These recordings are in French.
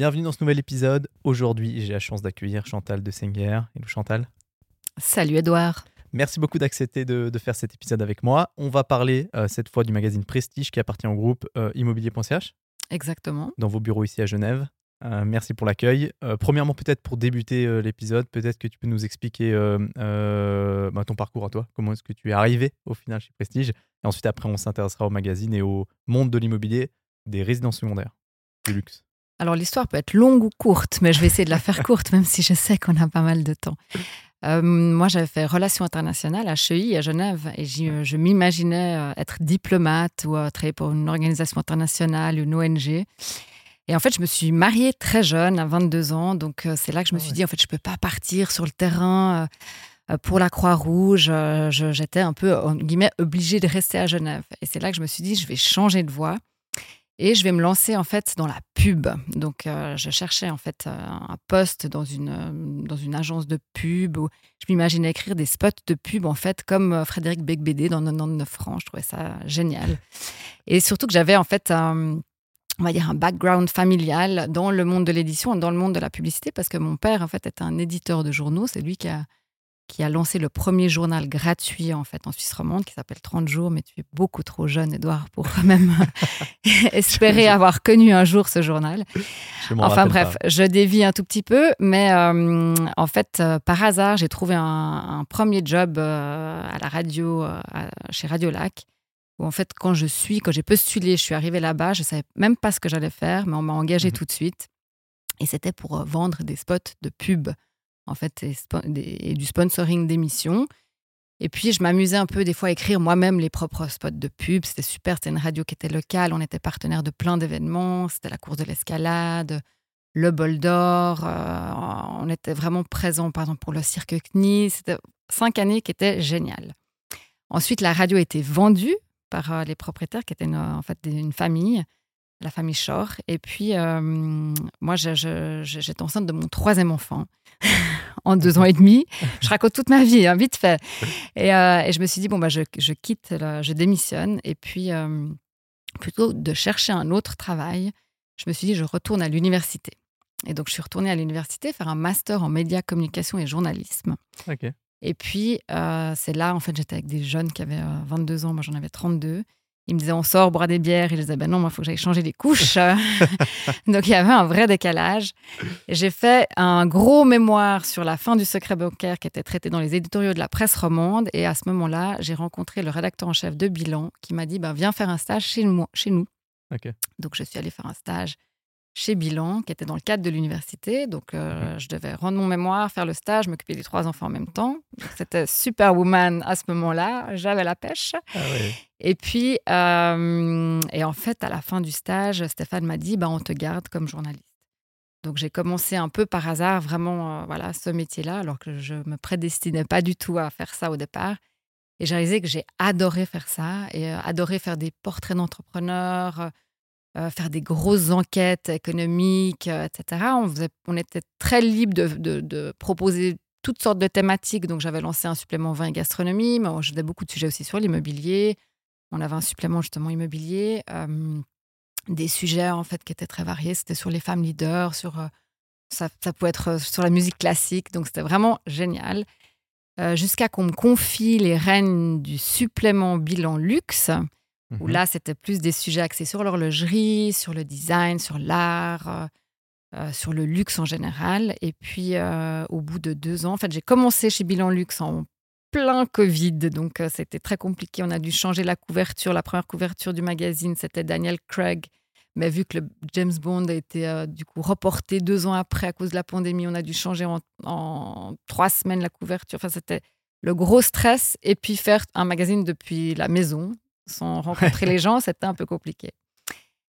Bienvenue dans ce nouvel épisode. Aujourd'hui, j'ai la chance d'accueillir Chantal de Senger. Hello Chantal. Salut Edouard. Merci beaucoup d'accepter de, faire cet épisode avec moi. On va parler euh, cette fois du magazine Prestige qui appartient au groupe euh, immobilier.ch. Exactement. Dans vos bureaux ici à Genève. Euh, merci pour l'accueil. premièrement, peut-être pour débuter l'épisode, peut-être que tu peux nous expliquer bah, ton parcours à toi. Comment est-ce que tu es arrivé au final chez Prestige? Et ensuite, après, on s'intéressera au magazine et au monde de l'immobilier des résidences secondaires, du luxe. Alors l'histoire peut être longue ou courte, mais je vais essayer de la faire courte, même si je sais qu'on a pas mal de temps. Euh, moi, j'avais fait relations internationales à HEI, à Genève, et je m'imaginais euh, être diplomate ou euh, travailler pour une organisation internationale, une ONG. Et en fait, je me suis mariée très jeune, à 22 ans, donc c'est là que je me ah suis dit, en fait, je ne peux pas partir sur le terrain pour la Croix-Rouge. J'étais un peu, en guillemets, obligée de rester à Genève. Et c'est là que je me suis dit, je vais changer de voie. Et je vais me lancer en fait dans la pub. Donc, euh, je cherchais en fait euh, un poste dans une, euh, dans une agence de pub où je m'imaginais écrire des spots de pub en fait comme Frédéric Becbédé dans 99 francs. Je trouvais ça génial. Et surtout que j'avais en fait un, on va dire un background familial dans le monde de l'édition, dans le monde de la publicité, parce que mon père en fait était un éditeur de journaux. C'est lui qui a qui a lancé le premier journal gratuit en fait en Suisse romande qui s'appelle 30 jours, mais tu es beaucoup trop jeune, Edouard, pour même espérer avoir connu un jour ce journal. Enfin bref, je dévie un tout petit peu, mais euh, en fait, euh, par hasard, j'ai trouvé un, premier job euh, à la radio, chez Radio Lac, où en fait, quand je suis, quand j'ai postulé, je suis arrivée là-bas, je savais même pas ce que j'allais faire, mais on m'a engagée mmh tout de suite. Et c'était pour vendre des spots de pub en fait, et, du sponsoring d'émissions. Et puis, je m'amusais un peu des fois à écrire moi-même les propres spots de pub. C'était super, c'était une radio qui était locale, on était partenaire de plein d'événements. C'était la course de l'escalade, le bol d'or. Euh, on était vraiment présent, par exemple, pour le cirque CNI. C'était cinq années qui étaient géniales. Ensuite, la radio a été vendue par euh, les propriétaires, qui étaient en fait une famille la famille Shore. Et puis, euh, moi, j'étais enceinte de mon troisième enfant en deux ans et demi. Je raconte toute ma vie, hein, vite fait. Et, euh, et, je me suis dit, bon, bah, je, je quitte, je démissionne. Et puis, euh, plutôt de chercher un autre travail, je me suis dit, je retourne à l'université. Et donc, je suis retournée à l'université faire un master en médias, communication et journalisme. Et puis, c'est là, en fait, j'étais avec des jeunes qui avaient 22 ans, moi j'en avais 32. Il me disait on sort, boire des bières. Et je disais ben non, moi, il faut que j'aille changer les couches. Donc, il y avait un vrai décalage. J'ai fait un gros mémoire sur la fin du secret bancaire qui était traité dans les éditoriaux de la presse romande. Et à ce moment-là, j'ai rencontré le rédacteur en chef de Bilan qui m'a dit ben, viens faire un stage chez nous. Chez nous. Donc, je suis allée faire un stage chez Bilan, qui était dans le cadre de l'université. Donc, euh, je devais rendre mon mémoire, faire le stage, m'occuper des trois enfants en même temps. C'était superwoman à ce moment-là. J'avais la pêche. Ah et puis, euh, et en fait, à la fin du stage, Stéphane m'a dit, bah, on te garde comme journaliste. Donc, j'ai commencé un peu par hasard, vraiment, euh, voilà, ce métier-là, alors que je me prédestinais pas du tout à faire ça au départ. Et j'ai réalisé que j'ai adoré faire ça et adoré faire des portraits d'entrepreneurs, euh, faire des grosses enquêtes économiques, euh, etc. On, était très libre de, proposer toutes sortes de thématiques. Donc, j'avais lancé un supplément vin et gastronomie, mais je faisais beaucoup de sujets aussi sur l'immobilier. On avait un supplément justement immobilier. Euh, des sujets en fait qui étaient très variés. C'était sur les femmes leaders, sur ça, pouvait être sur la musique classique. Donc, c'était vraiment génial. Jusqu'à qu'on me confie les rênes du supplément bilan luxe où mhm. là, c'était plus des sujets axés sur l'horlogerie, sur le design, sur l'art, euh, euh, sur le luxe en général. Et puis, euh, au bout de deux ans, en fait, j'ai commencé chez Bilan Luxe en plein Covid, donc c'était très compliqué. On a dû changer la couverture. La première couverture du magazine, c'était Daniel Craig. Mais vu que le James Bond a été du coup reporté deux ans après à cause de la pandémie, on a dû changer en, en trois semaines la couverture. Enfin, c'était le gros stress. Et puis faire un magazine depuis la maison, sans rencontrer les gens, c'était un peu compliqué.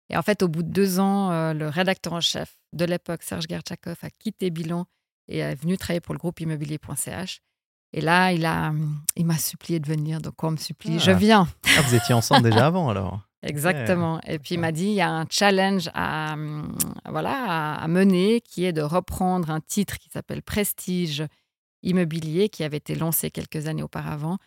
Et en fait, au bout de deux ans, euh, le rédacteur en chef de l'époque, Serge Gertchakov, a quitté Bilan et est venu travailler pour le groupe immobilier.ch. Et là, il a, il m'a supplié de venir. Donc, on me supplie, je ah. viens. Ah, vous étiez ensemble déjà avant, alors Exactement. Et puis, il m'a dit, il y a un challenge à, voilà, à mener qui est de reprendre un titre qui s'appelle Prestige immobilier, qui avait été lancé quelques années auparavant,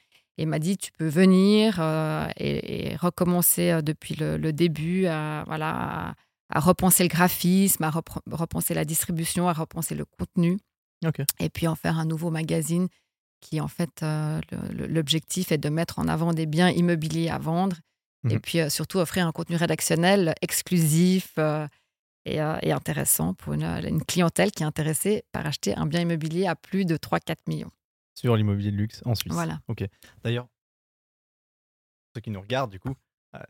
et m'a dit tu peux venir euh, et, recommencer euh, depuis le, début à, voilà, à repenser le graphisme, à repenser la distribution, à repenser le contenu. Et puis en faire un nouveau magazine qui, en fait, euh, l'objectif est de mettre en avant des biens immobiliers à vendre et mhm. puis euh, surtout offrir un contenu rédactionnel exclusif euh, et, intéressant pour une, clientèle qui est intéressée par acheter un bien immobilier à plus de 3-4 millions. Sur l'immobilier de luxe en Suisse. Voilà. Ok. D'ailleurs, ceux qui nous regardent, du coup,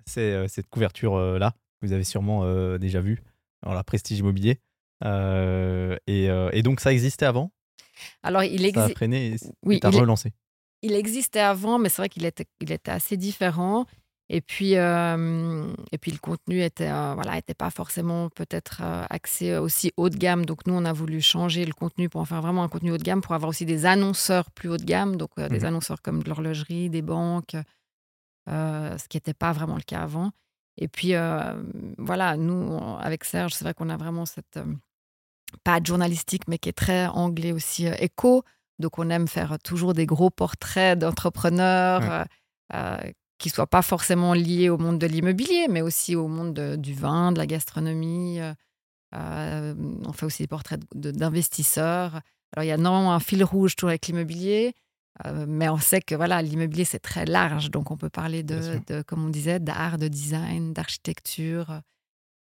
c'est cette couverture-là, vous avez sûrement déjà vu, alors la Prestige Immobilier. Et, et, donc, ça existait avant? Alors, il existe. Ça a freiné et oui, relancé? Il existait avant, mais c'est vrai qu'il était, il était assez différent. Et puis, euh, et puis le contenu était, euh, voilà, était pas forcément peut-être euh, axé aussi haut de gamme. Donc nous, on a voulu changer le contenu pour en faire vraiment un contenu haut de gamme, pour avoir aussi des annonceurs plus haut de gamme, donc des mmh annonceurs comme de l'horlogerie, des banques, ce qui n'était pas vraiment le cas avant. Et puis voilà, nous, avec Serge, c'est vrai qu'on a vraiment cette pas journalistique, mais qui est très anglais aussi, éco. Donc, on aime faire toujours des gros portraits d'entrepreneurs euh, qui ne soient pas forcément liés au monde de l'immobilier, mais aussi au monde du vin, de la gastronomie. on fait aussi des portraits d'investisseurs. Alors, il y a non un fil rouge toujours avec l'immobilier, mais on sait que voilà, l'immobilier, c'est très large. Donc, on peut parler de, de comme on disait, d'art, de design, d'architecture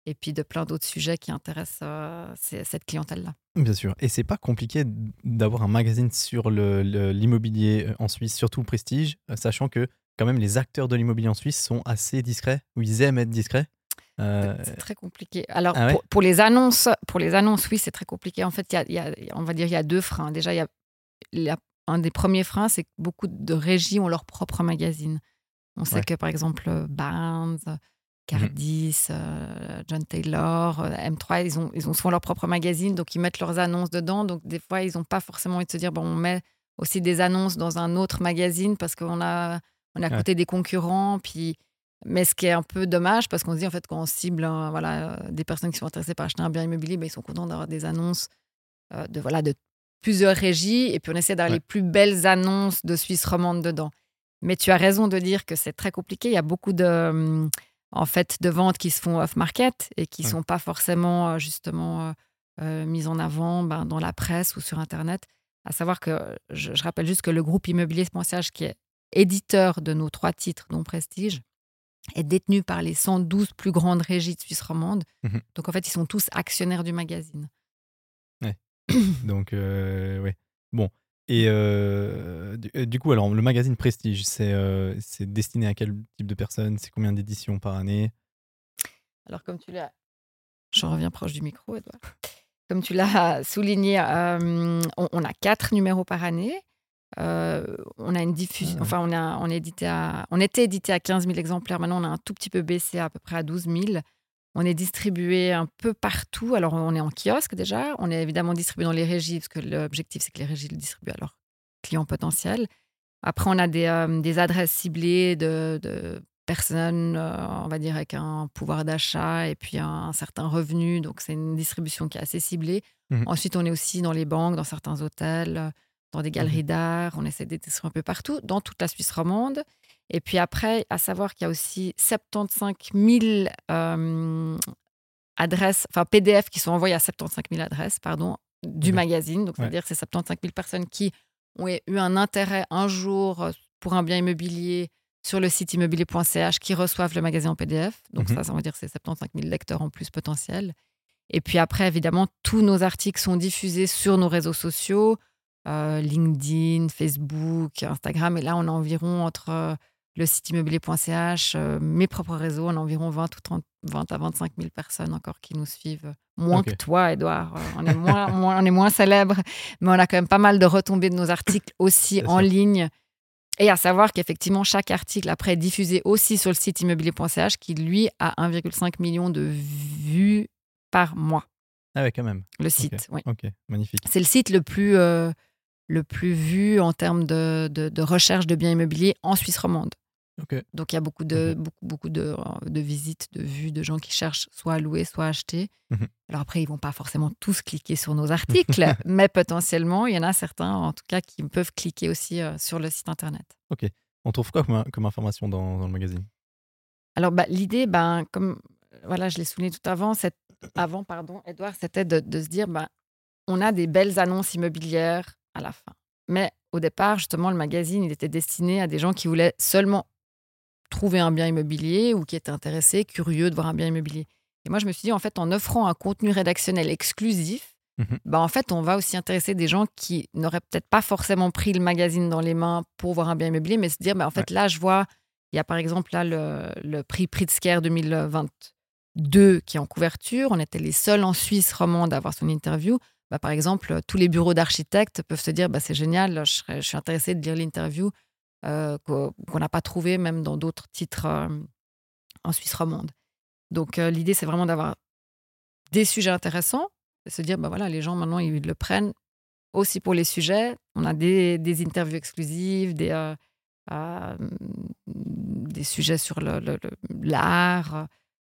et puis de plein d'autres sujets qui intéressent euh, cette clientèle-là. Bien sûr. Et c'est pas compliqué d'avoir un magazine sur l'immobilier euh, en Suisse, surtout prestige, euh, sachant que quand même les acteurs de l'immobilier en Suisse sont assez discrets, ou ils aiment être discrets. C'est très compliqué. Alors, ah pour, les annonces, pour les annonces, oui, c'est très compliqué. En fait, il y, a, on va dire il y a deux freins. Déjà, il y a, un des premiers freins, c'est que beaucoup de régies ont leur propre magazine. On sait que, par exemple, Barnes, Mmh Cardis, euh, John Taylor, euh, M3, ils ont, ils ont souvent leur propre magazine, donc ils mettent leurs annonces dedans. Donc des fois, ils n'ont pas forcément envie de se dire, bon, on met aussi des annonces dans un autre magazine parce qu'on a, on a à côté des concurrents. Puis... Mais ce qui est un peu dommage, parce qu'on se dit, en fait, quand on cible voilà, des personnes qui sont intéressées par acheter un bien immobilier, ben, ils sont contents d'avoir des annonces euh, de, voilà, de plusieurs régies. Et puis on essaie d'avoir les plus belles annonces de Suisse romande dedans. Mais tu as raison de dire que c'est très compliqué. Il y a beaucoup de en fait de ventes qui se font off-market et qui ne sont pas forcément euh, justement euh, euh, mises en avant ben, dans la presse ou sur Internet. À savoir que je, rappelle juste que le groupe Immobilier Sponsage, qui est éditeur de nos trois titres, dont Prestige, est détenu par les 112 plus grandes régies de Suisse romande. Mmh Donc en fait, ils sont tous actionnaires du magazine. Ouais. Donc, oui. Bon, et euh, euh, du, coup, alors le magazine Prestige, euh, c'est destiné à quel type de personnes? C'est combien d'éditions par année? Alors, comme tu l'as. Je reviens proche du micro, Edouard. Comme tu l'as souligné, on, a quatre numéros par année. On a une diffusion. Ah enfin, on, a, on, édité à, on était édité à 15 000 exemplaires. Maintenant, on a un tout petit peu baissé à, peu près à 12 000. On est distribué un peu partout. Alors, on est en kiosque déjà. On est évidemment distribué dans les régies, parce que l'objectif, c'est que les régies le distribuent à leurs clients potentiels. Après, on a des, euh, adresses ciblées de, personnes, euh, on va dire, avec un pouvoir d'achat et puis un, certain revenu. Donc, c'est une distribution qui est assez ciblée. Mmh Ensuite, on est aussi dans les banques, dans certains hôtels, dans des galeries mmh d'art. On essaie d'être un peu partout, dans toute la Suisse romande. Et puis après, à savoir qu'il y a aussi 75 000 euh, adresses, enfin PDF qui sont envoyées à 75 000 adresses, pardon, du magazine. Donc, c'est-à-dire que c'est 75 000 personnes qui ont eu un intérêt un jour euh, pour un bien immobilier sur le site immobilier.ch qui reçoivent le magazine en PDF. Donc, mmh ça, ça veut dire que c'est 75 000 lecteurs en plus potentiels. Et puis après, évidemment, tous nos articles sont diffusés sur nos réseaux sociaux, euh, LinkedIn, Facebook, Instagram. Et là, on a environ entre le site immobilier.ch, euh, mes propres réseaux, on a environ 20 ou 30, 20 à 25 000 personnes encore qui nous suivent. Moins que toi, Edouard. Euh, on est moins, moins, on est moins célèbre, mais on a quand même pas mal de retombées de nos articles aussi en ligne. Et à savoir qu'effectivement, chaque article après est diffusé aussi sur le site immobilier.ch qui, lui, a 1,5 million de vues par mois. Ah ouais, quand même. Le site, oui. Ok, magnifique. C'est le site le plus, euh, le plus vu en termes de, de, de, recherche de biens immobiliers en Suisse romande. Donc il y a beaucoup de, beaucoup, beaucoup de, euh, de, visites, de vues, de gens qui cherchent soit à louer, soit à acheter. Mhm. Alors après, ils vont pas forcément tous cliquer sur nos articles, mais potentiellement, il y en a certains, en tout cas, qui peuvent cliquer aussi euh, sur le site internet. Ok. On trouve quoi comme, information dans, dans le magazine? Alors bah, l'idée, ben, comme voilà, je l'ai souligné tout avant, avant pardon, Edouard, c'était de, de, se dire, ben, on a des belles annonces immobilières à la fin. Mais au départ, justement, le magazine, il était destiné à des gens qui voulaient seulement trouver un bien immobilier ou qui étaient intéressés, curieux de voir un bien immobilier. Et moi, je me suis dit, en fait, en offrant un contenu rédactionnel exclusif, mmh bah, en fait, on va aussi intéresser des gens qui n'auraient peut-être pas forcément pris le magazine dans les mains pour voir un bien immobilier, mais se dire, bah, en fait, là, je vois, il y a par exemple là le, le prix Pritzker 2022 qui est en couverture. On était les seuls en Suisse romande à avoir son interview. Bah, par exemple, tous les bureaux d'architectes peuvent se dire, bah, c'est génial, je, suis intéressé de lire l'interview euh, qu'on n'a pas trouvé même dans d'autres titres euh, en Suisse romande. Donc euh, l'idée, c'est vraiment d'avoir des sujets intéressants et se dire, bah voilà, les gens maintenant, ils le prennent aussi pour les sujets. On a des, interviews exclusives, des, sujets sur l'art, le,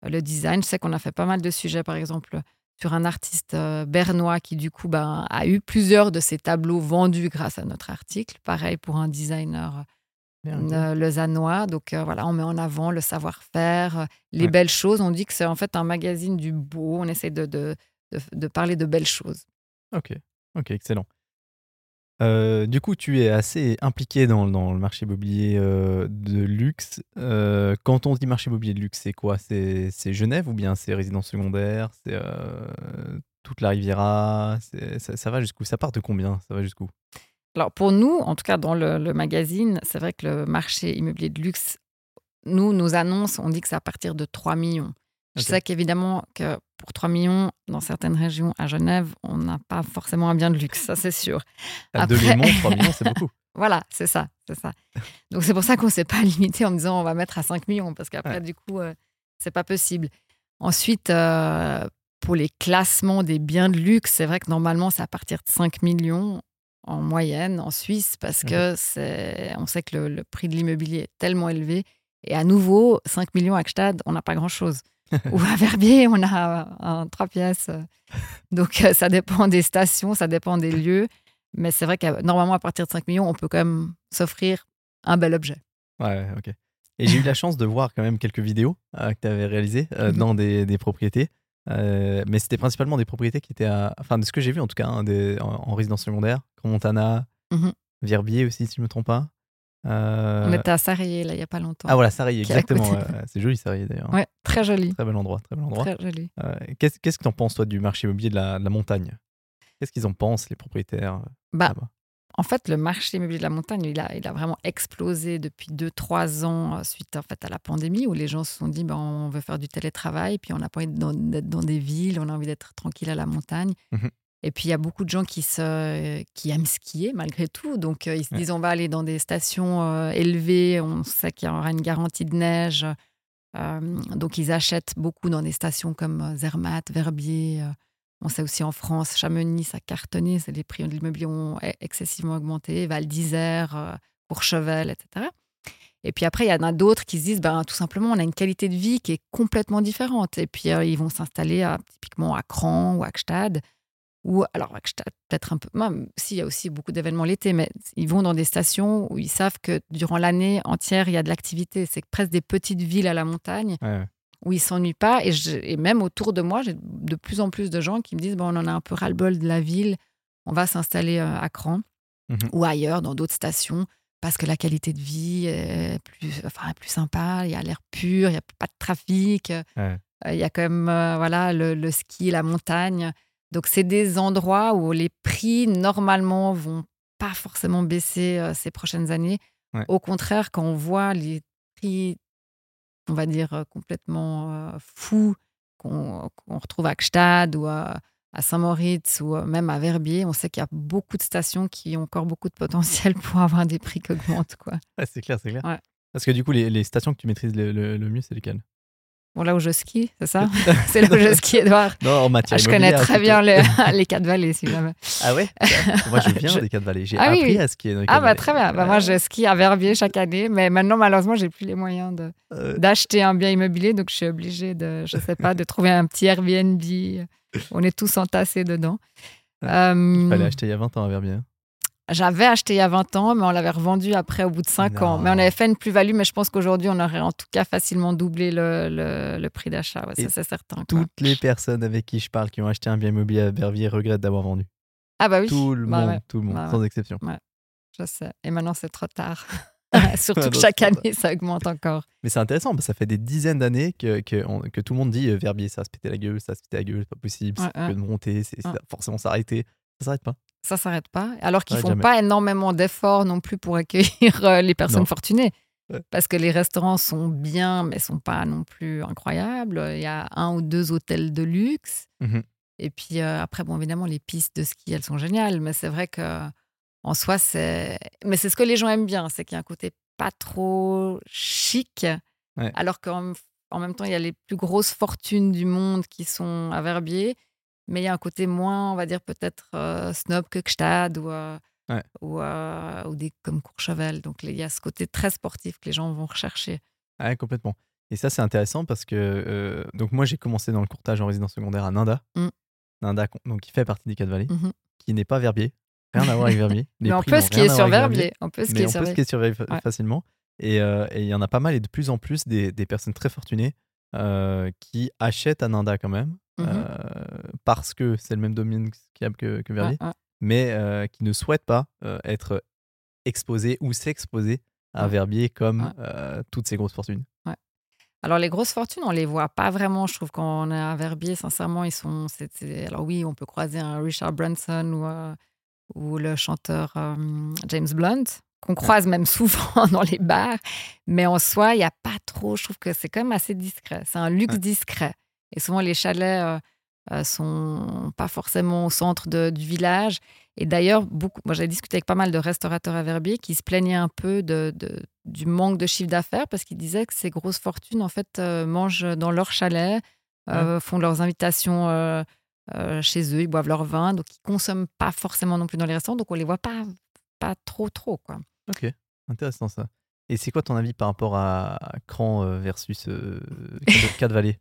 le, le, design. Je sais qu'on a fait pas mal de sujets, par exemple, sur un artiste bernois qui, du coup, ben, a eu plusieurs de ses tableaux vendus grâce à notre article. Pareil pour un designer euh, lausannois. Donc euh, voilà, on met en avant le savoir-faire, euh, les belles choses. On dit que c'est en fait un magazine du beau. On essaie de, de, de, parler de belles choses. Ok, ok, excellent. Du coup, tu es assez impliqué dans, le marché immobilier de luxe. quand on dit marché immobilier de luxe, c'est quoi? C'est Genève ou bien c'est résidence secondaire? C'est toute la Riviera? Ça, ça, va jusqu'où? Ça part de combien? Ça va jusqu'où? Alors pour nous, en tout cas dans le, magazine, c'est vrai que le marché immobilier de luxe, nous, nos annonces, on dit que c'est à partir de 3 millions. Je sais qu'évidemment que pour 3 millions, dans certaines régions à Genève, on n'a pas forcément un bien de luxe, ça c'est sûr. À Après... 2 3 millions, c'est beaucoup. voilà, c'est ça, c'est ça. Donc c'est pour ça qu'on ne s'est pas limité en disant on va mettre à 5 millions, parce qu'après, du coup, euh, c'est pas possible. Ensuite, euh, pour les classements des biens de luxe, c'est vrai que normalement, c'est à partir de 5 millions en moyenne en Suisse parce mmh que c'est, on sait que le, prix de l'immobilier est tellement élevé. Et à nouveau, 5 millions à Gstad, on n'a pas grand-chose. Ou à Verbier, on a un, trois pièces. Donc euh, ça dépend des stations, ça dépend des lieux. Mais c'est vrai que normalement, à partir de 5 millions, on peut quand même s'offrir un bel objet. Ouais, ok. Et j'ai eu la chance de voir quand même quelques vidéos euh, que tu avais réalisées euh, mmh dans des, des propriétés. Euh, mais c'était principalement des propriétés qui étaient à. Enfin, de ce que j'ai vu en tout cas, hein, des, en, résidence secondaire, Grand Montana, mmh Verbier aussi, si je ne me trompe pas. Euh... On était à Sarrier, là, il n'y a pas longtemps. Ah voilà, Sarrier, exactement. c'est joli, Sarrier d'ailleurs. Ouais, très joli. Très bel endroit, très bel endroit. Très joli. Euh, qu'est-ce, qu'est-ce que tu en penses, toi, du marché immobilier de la, de la montagne? Qu'est-ce qu'ils en pensent, les propriétaires bah, en fait, le marché immobilier de la montagne, il a, il a vraiment explosé depuis 2-3 ans euh, suite en fait, à la pandémie où les gens se sont dit ben, on veut faire du télétravail, puis on n'a pas envie d'être dans, des villes, on a envie d'être tranquille à la montagne. Mmh Et puis il y a beaucoup de gens qui, se, qui aiment skier malgré tout. Donc euh, ils se disent on va aller dans des stations euh, élevées, on sait qu'il y aura une garantie de neige. donc ils achètent beaucoup dans des stations comme Zermatt, Verbier. On sait aussi en France, Chamonix, ça cartonné, les prix de l'immobilier ont e-, excessivement augmenté, Val d'Isère, euh, Courchevel, etc. Et puis après, il y en a d'autres qui se disent, ben, tout simplement, on a une qualité de vie qui est complètement différente. Et puis, euh, ils vont s'installer typiquement à Cran ou à Gstad. Ou alors, peut-être un peu. Même s'il y a aussi beaucoup d'événements l'été, mais ils vont dans des stations où ils savent que durant l'année entière, il y a de l'activité. C'est presque des petites villes à la montagne où ils s'ennuient pas. Et, et, même autour de moi, j'ai de plus en plus de gens qui me disent bon, on en a un peu ras-le-bol de la ville, on va s'installer euh, à Cran mmh ou ailleurs, dans d'autres stations, parce que la qualité de vie est plus, enfin, plus sympa, il y a l'air pur, il n'y a pas de trafic, euh, il y a quand même euh, voilà, le, ski, la montagne. Donc, c'est des endroits où les prix, normalement, vont pas forcément baisser ces prochaines années. Au contraire, quand on voit les prix on va dire, euh, complètement euh, fou qu'on retrouve à Gstad ou à, Saint-Moritz ou euh, même à Verbier, on sait qu'il y a beaucoup de stations qui ont encore beaucoup de potentiel pour avoir des prix qui augmentent. Quoi. c'est clair, c'est clair. Parce que du coup, les, stations que tu maîtrises le mieux, c'est lesquelles? Bon, là où je skie, c'est ça? C'est là où je skie, Edouard. Non, en matière ah, Je connais très bien les, les quatre vallées, si jamais. Ah ouais? Moi, je viens des quatre vallées. J'ai ah, appris à skier dans les Ah, bah très bien. Bah, moi, je skie à Verbier chaque année, mais maintenant, malheureusement, j'ai plus les moyens euh. d'acheter un bien immobilier, donc je suis obligée de, je sais pas, de trouver un petit Airbnb. On est tous entassés dedans. Il fallait euh, acheter il y a 20 ans à Verbier. J'avais acheté il y a 20 ans, mais on l'avait revendu après au bout de 5 ans. Mais on avait fait une plus-value, mais je pense qu'aujourd'hui, on aurait en tout cas facilement doublé le, le- le prix d'achat. Ouais, ça, c'est certain. quoi. Toutes les personnes avec qui je parle qui ont acheté un bien immobilier à Verviers regrettent d'avoir vendu. Ah bah oui, Tout le Bah monde, ouais. tout le monde, Bah sans exception. je sais. Et maintenant, c'est trop tard. Surtout que chaque année, ça augmente encore. Mais c'est intéressant, parce que ça fait des dizaines d'années que, que, on- que tout le monde dit euh, Verbier, ça va se péter la gueule, ça va se péter la gueule, c'est pas possible, que de monter, c'est forcément s'arrêter. Ça s'arrête pas. Ça s'arrête pas. Alors qu'ils Ouais, font jamais. pas énormément d'efforts non plus pour accueillir euh, les personnes Non. fortunées. Ouais. Parce que les restaurants sont bien, mais sont pas non plus incroyables. Il y a un ou deux hôtels de luxe. Mhm. Et puis euh, après, bon, évidemment, les pistes de ski, elles sont géniales. Mais c'est vrai que en soi, c'est. Mais c'est ce que les gens aiment bien, c'est qu'il y a un côté pas trop chic. Ouais. Alors qu'en en même temps, il y a les plus grosses fortunes du monde qui sont à Verbier. Mais il y a un côté moins, on va dire, peut-être euh, snob que Gstad ou, euh, Ouais. ou, euh, ou des comme Courchevel. Donc il y a ce côté très sportif que les gens vont rechercher. Ouais, complètement. Et ça, c'est intéressant parce que donc moi, j'ai commencé dans le courtage en résidence secondaire à Nanda. Mm. Nanda, donc, qui fait partie des Quatre Vallées, Mhm. qui n'est pas Verbier. Rien à voir avec Verbier. Les Mais on peut skier rien à sur Verbier. On peut Mais skier on sur Verbier. Ouais. facilement. Et il y en a pas mal et de plus en plus des, des personnes très fortunées qui achètent à Nanda quand même. Euh, parce que c'est le même domaine que, que Verbier, Ouais, ouais. mais euh, qui ne souhaitent pas euh, être exposés ou s'exposer à Ouais. Verbier comme toutes ces grosses fortunes. Alors, les grosses fortunes, on les voit pas vraiment. Je trouve qu'on est à Verbier, sincèrement, ils sont. Alors, oui, on peut croiser un Richard Branson ou, ou le chanteur James Blunt, qu'on croise même souvent dans les bars. Mais en soi, il n'y a pas trop. Je trouve que c'est quand même assez discret. C'est un luxe discret. Et souvent, les chalets euh, euh, sont pas forcément au centre de- du village. Et d'ailleurs, beaucoup. Moi, j'ai discuté avec pas mal de restaurateurs à Verbier qui se plaignaient un peu de, de- du manque de chiffre d'affaires parce qu'ils disaient que ces grosses fortunes, en fait, euh, mangent dans leur chalet, euh, font leurs invitations chez eux, ils boivent leur vin, donc ils consomment pas forcément non plus dans les restaurants, donc on les voit pas, pas trop, trop, quoi. Ok, intéressant ça. Et c'est quoi ton avis par rapport à Cran versus Vallées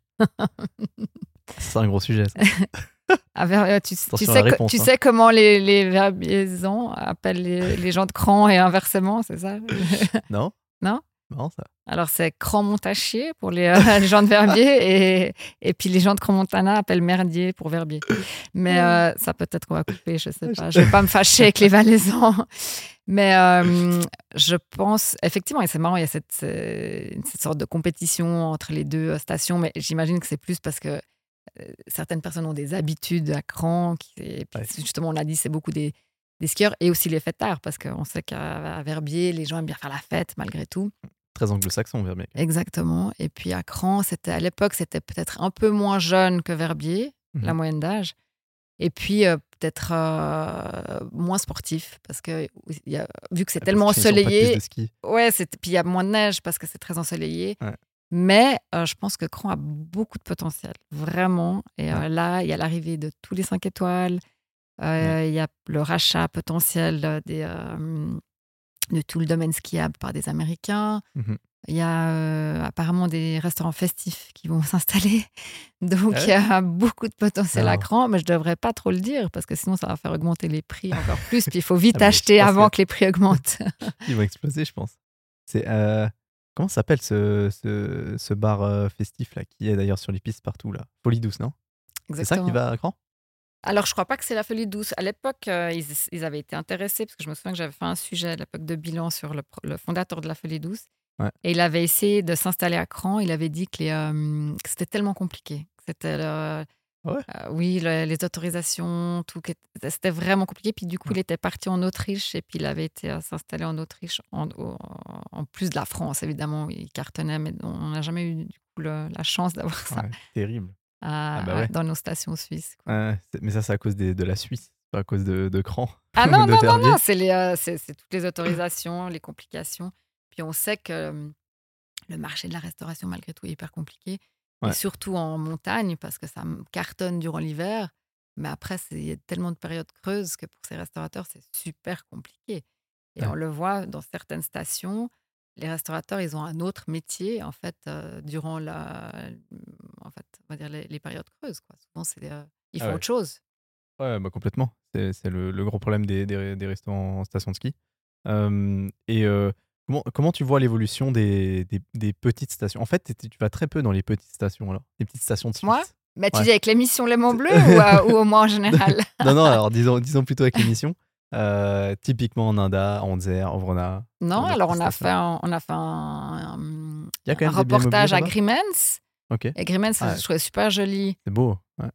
C'est un gros sujet. Ça. Ver- euh, tu, sais, réponse, tu hein. sais comment les, les verbiaisans appellent les, les gens de Cran et inversement, c'est ça? Non Non? Ça. Alors, c'est Cran-Montachier pour les, euh, les gens de Verbier et, et puis les gens de Cran-Montana appellent Merdier pour Verbier. Mais euh, ça peut-être qu'on va couper, je sais pas. Je vais pas me fâcher avec les Valaisans. Mais euh, je pense, effectivement, et c'est marrant, il y a cette, cette sorte de compétition entre les deux stations, mais j'imagine que c'est plus parce que certaines personnes ont des habitudes à Cran. Qui, et puis Ouais. justement, on l'a dit, c'est beaucoup des, des skieurs et aussi les fêtards, parce qu'on sait qu'à Verbier, les gens aiment bien faire la fête malgré tout. Très anglo-saxon, Verbier. Exactement. Et puis à Cran, c'était à l'époque, c'était peut-être un peu moins jeune que Verbier, la Mhm. moyenne d'âge. Et puis euh, peut-être euh, moins sportif, parce que il y a- vu que c'est Parce tellement ensoleillé, de ski. ouais, puis il y a moins de neige parce que c'est très ensoleillé. Ouais. Mais euh, je pense que Cran a beaucoup de potentiel, vraiment. Et Ouais. là, il y a l'arrivée de tous les 5 étoiles. Il y a le rachat potentiel des, de tout le domaine skiable par des Américains. Mhm. Il y a euh, apparemment des restaurants festifs qui vont s'installer. Donc, Ah il y a beaucoup de potentiel à cran, mais je ne devrais pas trop le dire parce que sinon, ça va faire augmenter les prix encore plus. Puis, il faut vite Ah, mais je acheter avant que- que les prix augmentent. Ils vont exploser, je pense. C'est euh, comment s'appelle ce, ce, ce bar euh, festif là qui est d'ailleurs sur les pistes partout là? Folie douce, non? C'est ça qui va à Cran? Alors, je crois pas que c'est la folie douce. À l'époque, euh, ils, ils avaient été intéressés parce que je me souviens que j'avais fait un sujet à l'époque de bilan sur le, fondateur de la folie douce. Ouais. Et il avait essayé de s'installer à Cran. Il avait dit que, euh, que c'était tellement compliqué. C'était le- Ah ouais? euh, oui, le- les autorisations, tout. C'était vraiment compliqué. Puis du coup, il était parti en Autriche et puis il avait été s'installer en Autriche, en, en plus de la France, évidemment. Il cartonnait, mais on n'a jamais eu du coup la chance d'avoir ça Terrible. À- Ah bah ouais. dans nos stations suisses. quoi. Mais ça, c'est à cause des- de la Suisse, pas à cause de, de Cran. Ah non, non, non, non, c'est euh, toutes les autorisations, les complications. Puis on sait que euh, le marché de la restauration, malgré tout, est hyper compliqué. Ouais. Et surtout en montagne, parce que ça cartonne durant l'hiver. Mais après, c'est- il y a tellement de périodes creuses que pour ces restaurateurs, c'est super compliqué. Et Ouais. on le voit dans certaines stations, les restaurateurs, ils ont un autre métier, en fait, euh, durant la, en fait, on va dire les, les périodes creuses. Quoi. Souvent, c'est, euh, ils Ah font ouais. autre chose. Ouais, bah complètement. C'est c'est le, le gros problème des, des, des restaurants en station de ski. Euh, et comment, comment tu vois l'évolution des, des, des petites stations? En fait, tu vas très peu dans les petites stations, alors. Les petites stations de Suisse. Moi Bah, tu Ouais. dis avec l'émission Léman Bleu ou, euh, ou au moins en général? Non, non, alors disons, disons plutôt avec l'émission. Euh, typiquement en Inda, en Anzer, en Vrona. Non, alors on a fait un, on a fait un, un- Il y a quand un même des biens reportage à immobiliers Grimens. Ok, Et Grimens, Ah. je trouvais super joli. c'est beau. ouais.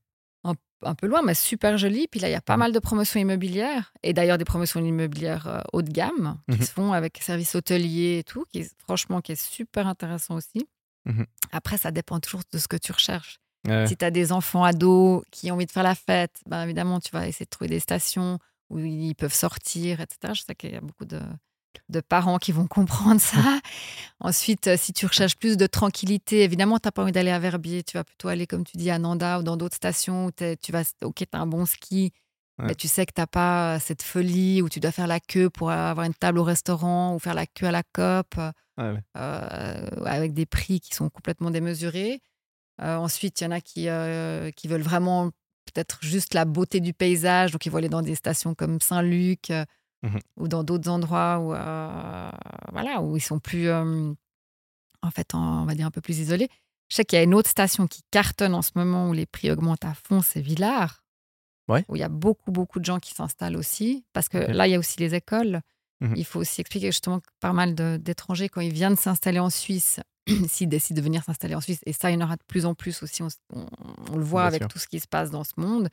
un peu loin, mais super joli. Puis là, il y a pas Mhm. mal de promotions immobilières. Et d'ailleurs, des promotions immobilières euh, haut de gamme qui Mhm. se font avec services hôteliers et tout, qui est, franchement, qui est super intéressant aussi. Mhm. Après, ça dépend toujours de ce que tu recherches. Ouais. Si tu as des enfants ados qui ont envie de faire la fête, ben évidemment, tu vas essayer de trouver des stations où ils peuvent sortir, etc. Je sais qu'il y a beaucoup de, de parents qui vont comprendre ça. Ensuite, euh, si tu recherches plus de tranquillité, évidemment, tu n'as pas envie d'aller à Verbier. Tu vas plutôt aller, comme tu dis, à Nanda ou dans d'autres stations où tu vas, OK, tu as un bon ski, Ouais. mais tu sais que tu n'as pas cette folie où tu dois faire la queue pour avoir une table au restaurant ou faire la queue à la COP Ouais, ouais. euh, avec des prix qui sont complètement démesurés. Euh, ensuite, il y en a qui, euh, qui veulent vraiment peut-être juste la beauté du paysage, donc ils vont aller dans des stations comme Saint-Luc euh, Mhm. ou dans d'autres endroits où, euh, voilà, où ils sont plus, euh, en fait, en- on va dire un peu plus isolés. Je sais qu'il y a une autre station qui cartonne en ce moment où les prix augmentent à fond, c'est Villars. Ouais. Où il y a beaucoup, beaucoup de gens qui s'installent aussi. Parce que là, il y a aussi les écoles. Mhm. Il faut aussi expliquer justement que pas mal d'étrangers, quand ils viennent s'installer en Suisse, s'ils décident de venir s'installer en Suisse, et ça, il y en aura de plus en plus aussi, on, s- on- on le voit Bien avec sûr. tout ce qui se passe dans ce monde,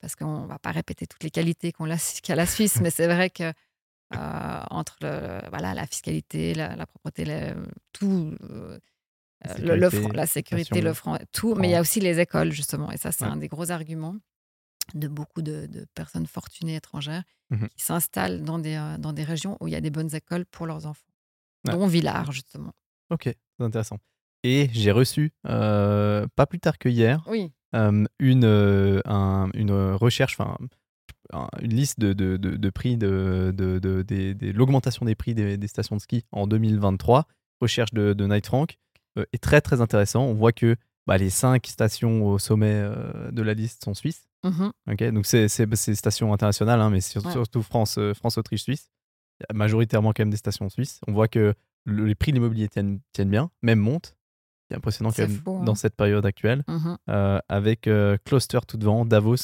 parce qu'on ne va pas répéter toutes les qualités qu'on a- qu'a la Suisse, mais c'est vrai que euh, entre le, voilà, la fiscalité, la, la propreté, le- tout, euh, La le- le sécurité, franc- la sécurité, le franc, tout, mais il y a aussi les écoles, justement, et ça, c'est Ouais. un des gros arguments de beaucoup de, de personnes fortunées étrangères Mhm. qui s'installent dans des, euh, dans des régions où il y a des bonnes écoles pour leurs enfants, Ouais. dont Villars, justement. Ok, intéressant. Et j'ai reçu, euh, pas plus tard que hier, Oui. euh, une, euh, un- une recherche, enfin un- une liste de, de, de- de prix de, de, de- des- des- l'augmentation des prix des, des stations de ski en 2023. Recherche de, de Night Frank euh, est très très intéressant. On voit que bah, les cinq stations au sommet euh, de la liste sont suisses. Mhm. Ok, donc c'est c'est stations internationales, hein, mais sur- Ouais. surtout France, euh, France, Autriche, Suisse. Il y a majoritairement quand même des stations suisses. On voit que le- les prix de l'immobilier tiennent, tiennent bien, même montent. C'est impressionnant quand même fou, hein. dans cette période actuelle. Mhm. Euh, avec euh, Cluster tout devant, Davos,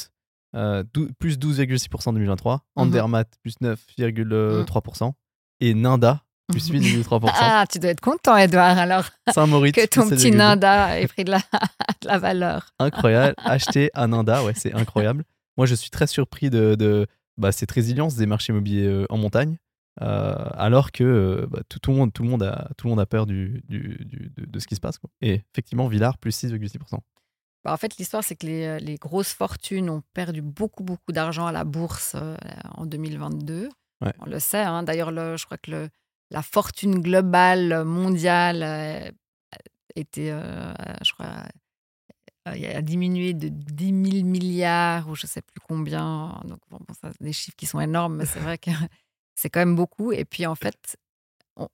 euh, plus 12,6% en 2023, Mhm. Andermatt, plus 9,3%, et Ninda, plus 8,3%. Ah, tu dois être content, Edouard, alors Saint-Moritz, que ton petit 7,2. Nanda ait pris de la, de la valeur. incroyable. Acheter à Nanda, ouais, c'est incroyable. Moi, je suis très surpris de, de bah, cette résilience des marchés immobiliers en montagne, euh, alors que euh, bah, tout, tout le monde, tout, le monde a, tout le monde a peur du, du- du- de, de ce qui se passe. quoi. Et effectivement, Villars, plus 6,6%. Bah, en fait, l'histoire, c'est que les, euh, les grosses fortunes ont perdu beaucoup, beaucoup d'argent à la bourse euh, en 2022. Ouais. On le sait. hein. D'ailleurs, le- je crois que le- la fortune globale mondiale euh, était, je crois, a diminué de 10 000 milliards ou je ne sais plus combien. Donc, bon, bon, ça, des chiffres qui sont énormes, mais c'est vrai que c'est quand même beaucoup. Et puis, en fait, on,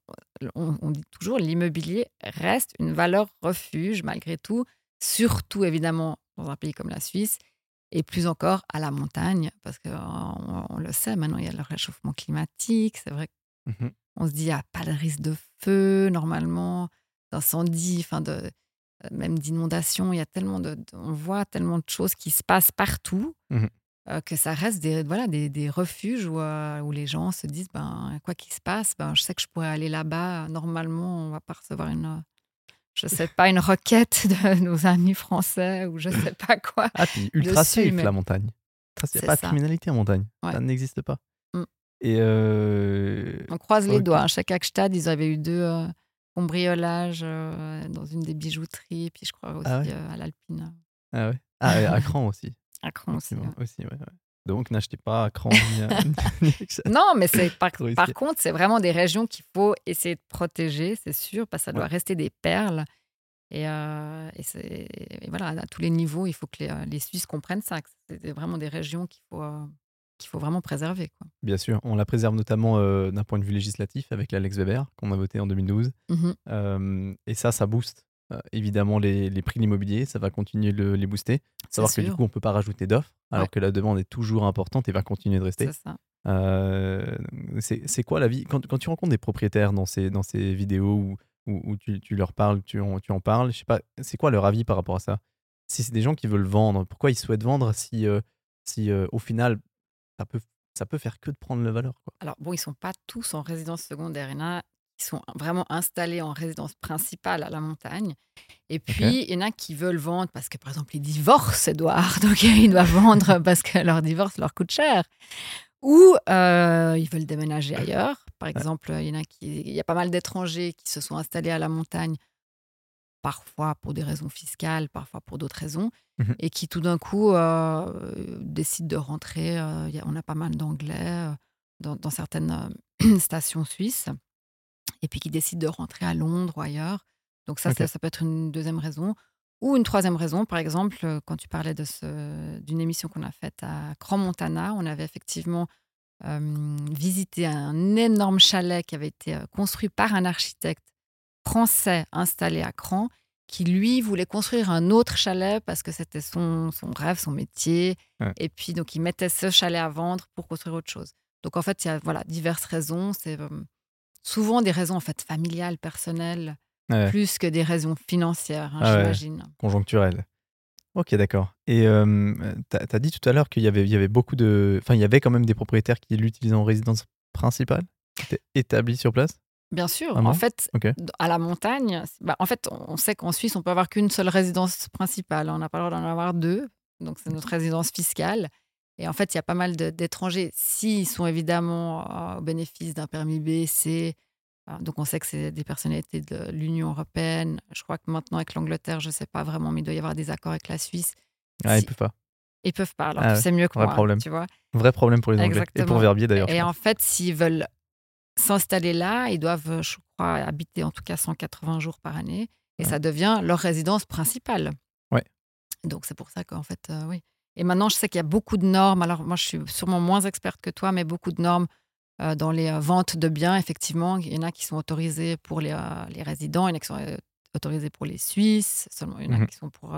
on- on dit toujours l'immobilier reste une valeur refuge malgré tout, surtout évidemment dans un pays comme la Suisse et plus encore à la montagne parce qu'on on le sait maintenant il y a le réchauffement climatique c'est vrai Mhm. qu'on se dit il n'y a pas de risque de feu normalement d'incendie enfin de même d'inondation il y a tellement de, on voit tellement de choses qui se passent partout Mhm. Euh, que ça reste des, voilà, des, des refuges où, euh, où les gens se disent ben, quoi qu'il se passe, ben, je sais que je pourrais aller là-bas. Normalement, on va pas recevoir une, je sais pas, une requête de nos amis français ou je sais pas quoi. Ah, puis ultra Dessus, safe mais- la montagne. Il n'y a pas de criminalité en montagne. Ouais. Ça n'existe pas. Mm. Et euh, On croise les doigts. Chaque Akstad, ils avaient eu deux cambriolages dans une des bijouteries, puis je crois aussi Ah ouais euh, à l'Alpine, ah ouais. Ah, à Cran aussi. À Cran aussi. Effectivement, ouais. aussi, ouais, ouais. Donc n'achetez pas à Cran ni à-. Non, mais c'est par, par contre, c'est vraiment des régions qu'il faut essayer de protéger, c'est sûr, parce que ça doit rester des perles. Et, euh, et voilà, à tous les niveaux, il faut que les, euh, les Suisses comprennent ça. que C'est vraiment des régions qu'il faut, euh, qu'il faut vraiment préserver. Quoi. Bien sûr, on la préserve notamment euh, d'un point de vue législatif avec l'Alex Weber qu'on a voté en 2012. Mhm. Euh, et ça, ça booste euh, évidemment les, les prix de l'immobilier, ça va continuer de les booster. Savoir que du coup, on peut pas rajouter d'offres, alors Ouais. que la demande est toujours importante et va continuer de rester. C'est ça. Euh, c'est c'est quoi la vie? Quand, quand tu rencontres des propriétaires dans ces, dans ces vidéos où, où, où tu, tu leur parles, tu en, tu en parles, je sais pas, c'est quoi leur avis par rapport à ça? Si c'est des gens qui veulent vendre, pourquoi ils souhaitent vendre si, euh, si euh, au final, ça peut, ça peut faire que de prendre la valeur quoi? Alors bon, ils sont pas tous en résidence secondaire. Il y en a qui sont vraiment installés en résidence principale à la montagne. Et puis, il y en a qui veulent vendre parce que, par exemple, ils divorcent, Edouard. Donc, ils doivent vendre parce que leur divorce leur coûte cher. Ou euh, ils veulent déménager ailleurs. Par exemple, il y en a qui, il y a pas mal d'étrangers qui se sont installés à la montagne, parfois pour des raisons fiscales, parfois pour d'autres raisons, Mhm. et qui tout d'un coup euh, décident de rentrer. euh, on a pas mal d'anglais dans, dans certaines stations suisses, et puis qui décident de rentrer à Londres ou ailleurs. Donc ça, ça, ça peut être une deuxième raison. Ou une troisième raison, par exemple, euh, quand tu parlais d'une émission qu'on a faite à Cran-Montana, on avait effectivement euh, visité un énorme chalet qui avait été euh, construit par un architecte français installé à Cran, qui lui voulait construire un autre chalet parce que c'était son, son rêve, son métier. Ouais. Et puis donc il mettait ce chalet à vendre pour construire autre chose. Donc en fait, il y a voilà, diverses raisons. C'est euh, souvent des raisons en fait familiales, personnelles, Ouais. plus que des raisons financières, hein, Ah ouais. j'imagine. conjoncturel. Ok, d'accord. Et euh, tu as, dit tout à l'heure qu'il y avait, il y avait beaucoup de. Enfin, il y avait quand même des propriétaires qui l'utilisaient en résidence principale, qui étaient établis sur place? Bien sûr. Ah bon en fait, à la montagne, bah, en fait, on sait qu'en Suisse, on peut avoir qu'une seule résidence principale. On n'a pas le droit d'en avoir deux. Donc, c'est notre résidence fiscale. Et en fait, il y a pas mal d'étrangers. S'ils sont évidemment euh, au bénéfice d'un permis B, C, euh, donc on sait que c'est des personnalités de l'Union européenne. Je crois que maintenant, avec l'Angleterre, je ne sais pas vraiment, mais il doit y avoir des accords avec la Suisse. Ah, ils Si- peuvent pas. Ils peuvent pas. Alors, Ah sais mieux que vrai moi, problème. tu vois. Vrai problème pour les Anglais. Et pour. Verbier d'ailleurs. Et en fait, s'ils veulent s'installer là, ils doivent, je crois, habiter en tout cas 180 jours par année. Et Ouais. ça devient leur résidence principale. Ouais. Donc, c'est pour ça qu'en fait, euh, oui. Et maintenant, je sais qu'il y a beaucoup de normes. Alors, moi, je suis sûrement moins experte que toi, mais beaucoup de normes euh, dans les euh, ventes de biens. Effectivement, il y en a qui sont autorisées pour les, euh, les résidents, il y en a qui sont autorisées pour les Suisses, seulement il y en a Mhm. qui sont pour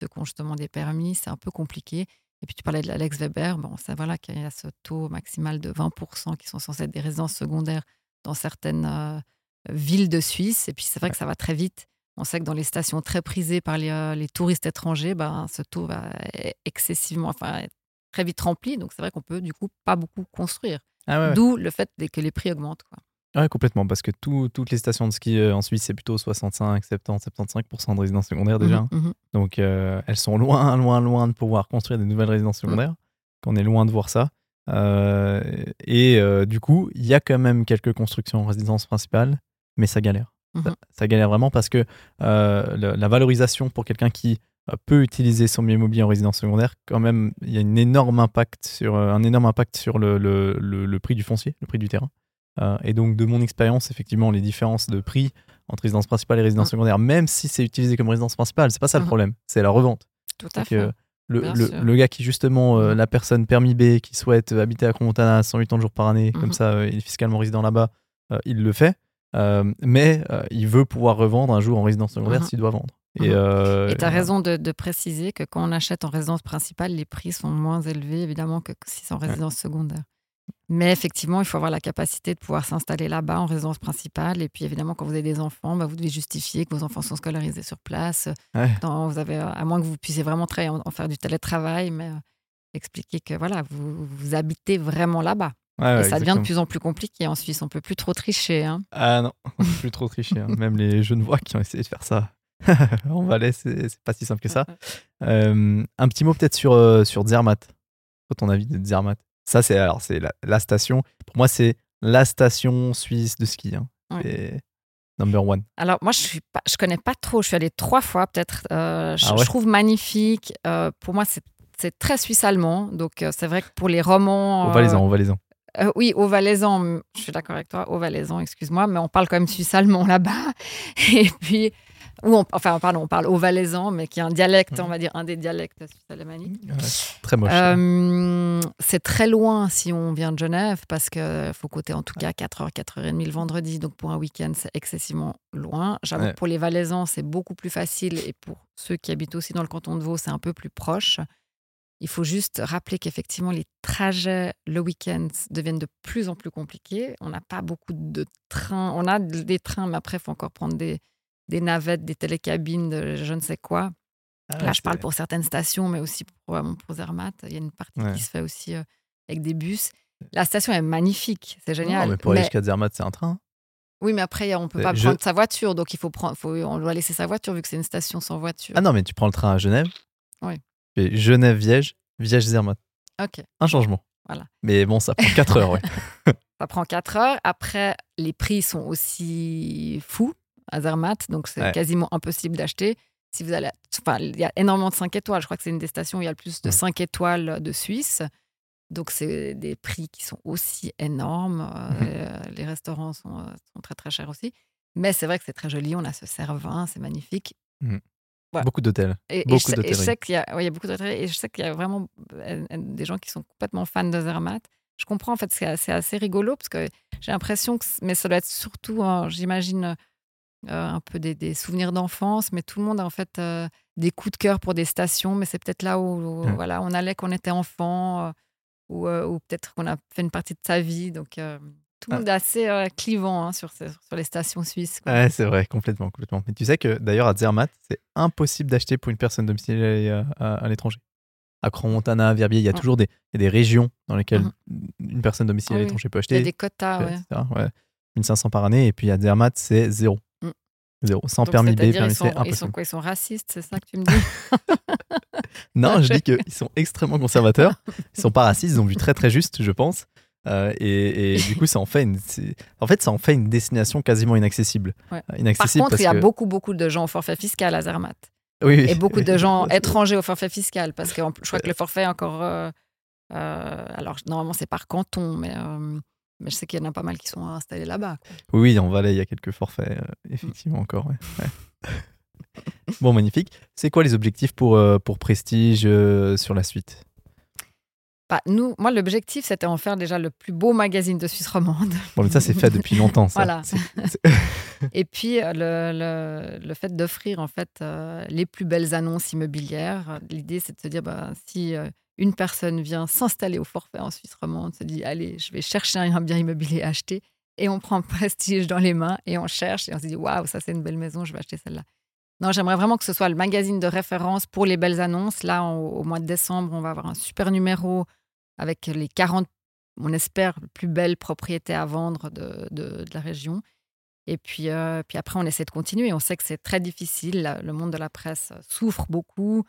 ceux qui ont justement des permis. C'est un peu compliqué. Et puis, tu parlais de l'Alex Weber. Bon, ça, voilà, qu'il y a ce taux maximal de 20% qui sont censés être des résidences secondaires dans certaines villes de Suisse. Et puis, c'est vrai que ça va très vite. On sait que dans les stations très prisées par les, euh, les touristes étrangers, ben, ce taux va être excessivement, enfin, être très vite rempli. Donc, c'est vrai qu'on peut, du coup, pas beaucoup construire. Ah ouais, ouais. D'où le fait que les prix augmentent. Quoi. Ouais, complètement. Parce que tout- toutes les stations de ski euh, en Suisse, c'est plutôt 65, 70, 75% de résidences secondaires déjà. Mhm, mhm. Donc, euh, elles sont loin, loin, loin de pouvoir construire des nouvelles résidences secondaires. Qu'on est loin de voir ça. Euh, et euh, du coup, il y a quand même quelques constructions en résidence principale, mais ça galère. Ça, Mhm. ça galère vraiment parce que euh, le- la valorisation pour quelqu'un qui euh, peut utiliser son bien immobilier en résidence secondaire, quand même, il y a une énorme impact sur, euh, un énorme impact sur le, le- le- le prix du foncier, le prix du terrain. Euh, et donc, de mon expérience, effectivement, les différences de prix entre résidence principale et résidence Mhm. secondaire, même si c'est utilisé comme résidence principale, c'est pas ça le Mhm. problème, c'est la revente. Tout à Donc, fait. euh, le, gars qui, justement, euh, Mhm. la personne permis B, qui souhaite habiter à Cromontana 180 jours par année, comme ça, il est fiscalement résident là-bas, il le fait. Euh, mais euh, il veut pouvoir revendre un jour en résidence secondaire Mhm. s'il doit vendre. Et Mhm. euh, tu as raison de, de préciser que quand on achète en résidence principale, les prix sont moins élevés, évidemment, que si c'est en résidence secondaire. Mais effectivement, il faut avoir la capacité de pouvoir s'installer là-bas en résidence principale. Et puis, évidemment, quand vous avez des enfants, bah, vous devez justifier que vos enfants sont scolarisés sur place. Ouais. Dans- vous avez, à moins que vous puissiez vraiment travailler, en, en faire du télétravail, mais euh, expliquer que voilà, vous, vous habitez vraiment là-bas. Ouais, ouais, et ça devient de plus en plus compliqué en Suisse. On peut plus trop tricher. hein. Ah non, on peut plus trop tricher. hein. Même les Genevois qui ont essayé de faire ça en Valais, c'est c'est pas si simple que ça. Euh, un petit mot peut-être sur, euh, sur Zermatt. Quoi ton avis de Zermatt? Ça, c'est alors c'est la, la station. Pour moi, c'est la station suisse de ski. hein. Ouais. Number one. Alors moi, je suis pas, je connais pas trop. Je suis allée trois fois peut-être. Euh, je, Ah ouais? je trouve magnifique. Euh, pour moi, c'est c'est très suisse allemand. Donc euh, c'est vrai que pour les romans, Au euh, Valaisan, au Valaisan. Euh, oui, au Valaisan. Je suis d'accord avec toi, au Valaisan, excuse-moi, mais on parle quand même suisse allemand là-bas. Et puis Ou on, enfin, pardon, on parle au valaisan, mais qui est un dialecte, Mhm. on va dire, un des dialectes suisse alémanique. Ouais, très moche. Euh, c'est très loin si on vient de Genève parce qu'il faut compter en tout cas 4h, 4h30 le vendredi. Donc pour un week-end, c'est excessivement loin. J'avoue Ouais. que pour les Valaisans, c'est beaucoup plus facile et pour ceux qui habitent aussi dans le canton de Vaud, c'est un peu plus proche. Il faut juste rappeler qu'effectivement, les trajets le week-end deviennent de plus en plus compliqués. On n'a pas beaucoup de trains. On a des trains, mais après, il faut encore prendre des, des navettes, des télécabines, de je ne sais quoi. Ah, Là, je parle pour certaines stations, mais aussi pour, euh, pour Zermatt. Il y a une partie Ouais. qui se fait aussi euh, avec des bus. La station est magnifique, c'est génial. Non, mais pour aller Mais- jusqu'à Zermatt, c'est un train. oui, mais après, on peut Euh, pas je- prendre sa voiture, donc il faut prendre, faut, on doit laisser sa voiture vu que c'est une station sans voiture. Ah non, mais tu prends le train à Genève. Oui. Et Genève-Viège, Viège-Zermatt. Ok, Un changement. Voilà. Mais bon, ça prend 4 heures, ça prend 4 heures. Après, les prix sont aussi fous à Zermatt, donc c'est Ouais. quasiment impossible d'acheter. Si vous allez, enfin, il y a énormément de 5 étoiles. Je crois que c'est une des stations où il y a le plus de Ouais. 5 étoiles de Suisse. Donc, c'est des prix qui sont aussi énormes. Euh, les restaurants sont, euh, sont très, très chers aussi. Mais c'est vrai que c'est très joli. On a ce Cervin, c'est magnifique. Beaucoup d'hôtels. Et, je, sais- et je d'hôtellerie. sais qu'il y a, ouais, il y a beaucoup d'hôtellerie et je sais qu'il y a vraiment euh, des gens qui sont complètement fans de Zermatt. Je comprends, en fait, c'est assez, assez rigolo parce que j'ai l'impression que, mais ça doit être surtout, euh, j'imagine, euh, un peu des, des souvenirs d'enfance, mais tout le monde a en fait euh, des coups de cœur pour des stations, mais c'est peut-être là où, où, Ouais. voilà, on allait quand on était enfant euh, ou, euh, ou peut-être qu'on a fait une partie de sa vie. Donc, euh, tout le Ah. monde est assez euh, clivant hein, sur, sur les stations suisses. quoi. Ouais, c'est vrai, complètement, complètement. Mais tu sais que d'ailleurs, à Zermatt, c'est impossible d'acheter pour une personne domiciliée à, à- à l'étranger. À Crans-Montana, Verbier, il y a Mm. toujours des, il y a des régions dans lesquelles une personne domiciliée à Oui, l'étranger peut Il y acheter. a des quotas, ouais. etc. Ouais. 1500 par année. Et puis à Zermatt, c'est zéro. Mm. Zéro. Sans Donc, permis B, permis ils C, sont, ils sont impossible. quoi Ils sont racistes, c'est ça que tu me dis? Non, je dis qu'ils sont extrêmement conservateurs. Ils sont pas racistes, ils ont vu très très juste, je pense. Euh, et, et du coup, ça en fait une, en fait, ça en fait une destination quasiment inaccessible. Ouais. Euh, Par Inaccessible contre, parce il y a que- beaucoup, beaucoup de gens au forfait fiscal à Zermatt. oui, oui. Et beaucoup de gens étrangers au forfait fiscal. Parce que je crois que le forfait est encore. euh, euh, alors, normalement, c'est par canton, mais, euh, mais je sais qu'il y en a pas mal qui sont installés là-bas. Oui, en Valais, il y a quelques forfaits, effectivement, encore. ouais. Ouais. bon, magnifique. C'est quoi les objectifs pour, pour Prestige sur la suite? Bah, nous, moi, l'objectif, c'était en faire déjà le plus beau magazine de Suisse romande. Bon, mais ça, c'est fait depuis longtemps. Ça. Voilà. Et puis, euh, le, le, le fait d'offrir en fait euh, les plus belles annonces immobilières. L'idée, c'est de se dire, bah, si euh, une personne vient s'installer au forfait en Suisse romande, se dit, allez, je vais chercher un bien immobilier à acheter, et on prend prestige dans les mains et on cherche et on se dit, waouh, ça c'est une belle maison, je vais acheter celle-là. Non, j'aimerais vraiment que ce soit le magazine de référence pour les belles annonces. Là, au mois de décembre, on va avoir un super numéro avec les 40, on espère, plus belles propriétés à vendre de, la région. Et puis, euh, puis après, on essaie de continuer. On sait que c'est très difficile. Le monde de la presse souffre beaucoup.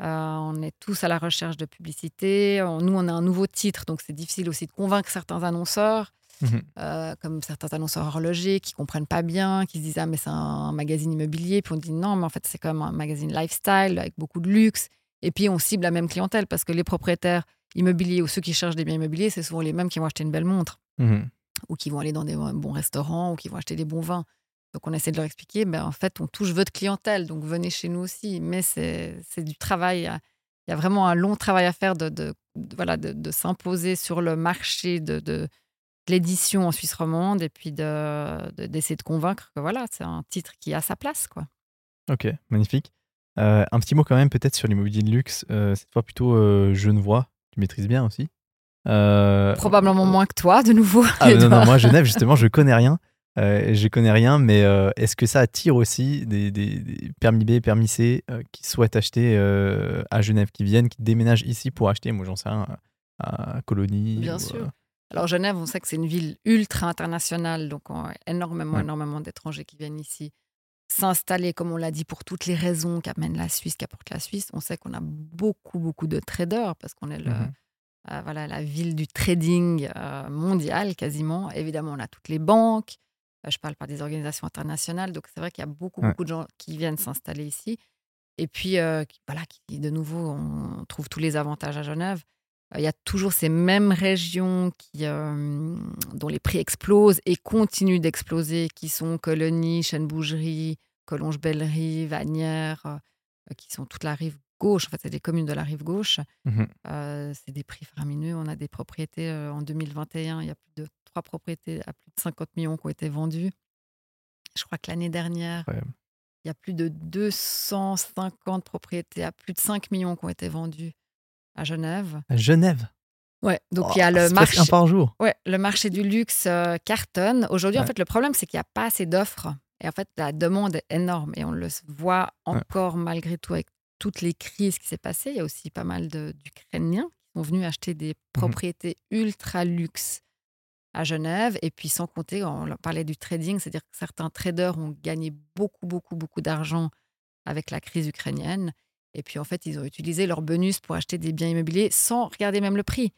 Euh, on est tous à la recherche de publicité. Nous, on a un nouveau titre, donc c'est difficile aussi de convaincre certains annonceurs, Mhm. euh, comme certains annonceurs horlogers qui comprennent pas bien, qui se disent ah mais c'est un magazine immobilier. Puis on dit non, mais en fait c'est même un magazine lifestyle avec beaucoup de luxe. Et puis on cible la même clientèle parce que les propriétaires immobiliers ou ceux qui cherchent des biens immobiliers, c'est souvent les mêmes qui vont acheter une belle montre Mhm. ou qui vont aller dans des bons restaurants ou qui vont acheter des bons vins. Donc on essaie de leur expliquer, ben, en fait, on touche votre clientèle, donc venez chez nous aussi. Mais c'est du travail, il y a vraiment un long travail à faire de, de- de- voilà, de, de s'imposer sur le marché de, de- l'édition en Suisse romande et puis d'essayer de, de convaincre que voilà, c'est un titre qui a sa place. quoi. Ok, magnifique. Euh, un petit mot quand même peut-être sur l'immobilier de luxe, euh, cette fois plutôt euh, Genevois, tu maîtrises bien aussi. Euh, Probablement moins que toi, de nouveau. Ah, non, non, moi Genève justement je connais rien. Je connais rien, mais est-ce que ça attire aussi des, des- des permis B, permis C qui souhaitent acheter à Genève, qui viennent, qui déménagent ici pour acheter, moi j'en sais rien, à Colonie Bien ou, sûr. Alors Genève, on sait que c'est une ville ultra internationale, donc on a énormément, Ouais. énormément d'étrangers qui viennent ici s'installer, comme on l'a dit, pour toutes les raisons qu'amène la Suisse, qu'apporte la Suisse. On sait qu'on a beaucoup, beaucoup de traders parce qu'on est le, Mhm. euh, voilà, la ville du trading euh, mondial quasiment. Évidemment, on a toutes les banques. Euh, je parle pas des organisations internationales, donc c'est vrai qu'il y a beaucoup, Ouais. beaucoup de gens qui viennent s'installer ici. Et puis, voilà, qui, de nouveau, on trouve tous les avantages à Genève. Il y a toujours ces mêmes régions qui, euh, dont les prix explosent et continuent d'exploser, qui sont Colonie, Chêne-Bougerie, Collonges-Bellerive, Agnières, euh, qui sont toute la rive gauche. En fait, c'est des communes de la rive gauche. Mhm. Euh, c'est des prix faramineux. On a des propriétés en 2021. Il y a plus de trois propriétés à plus de 50 millions qui ont été vendues. Je crois que l'année dernière, il y a plus de 250 propriétés à plus de 5 millions qui ont été vendues à Genève. À Genève. Ouais, donc Oh, il y a le marché. un par jour. Ouais, le marché du luxe euh, cartonne. Aujourd'hui, en fait, le problème, c'est qu'il n'y a pas assez d'offres. Et en fait, la demande est énorme. Et on le voit encore malgré tout avec toutes les crises qui s'est passées. Il y a aussi pas mal d'Ukrainiens qui sont venus acheter des propriétés ultra luxe à Genève. Et puis, sans compter, on parlait du trading, c'est-à-dire que certains traders ont gagné beaucoup, beaucoup, beaucoup d'argent avec la crise ukrainienne. Et puis, en fait, ils ont utilisé leur bonus pour acheter des biens immobiliers sans regarder même le prix.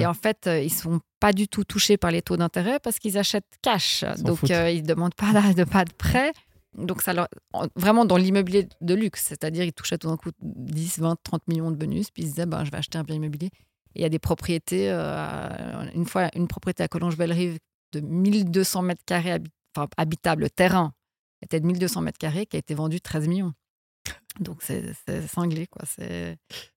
Et en fait, euh, ils sont pas du tout touchés par les taux d'intérêt parce qu'ils achètent cash. Donc, euh, ils ne demandent pas de, pas de prêt. Donc, ça leur, en- vraiment dans l'immobilier de luxe, c'est-à-dire ils touchaient tout d'un coup 10, 20, 30 millions de bonus, puis ils se disaient ben, je vais acheter un bien immobilier. Et il y a des propriétés, euh, une fois, une propriété à Collonges-Bellerive de 1200 mètres carrés habi- enfin, habitable, le terrain était de 1200 mètres carrés qui a été vendu 13 millions. Donc, c'est cinglé, quoi. C'est.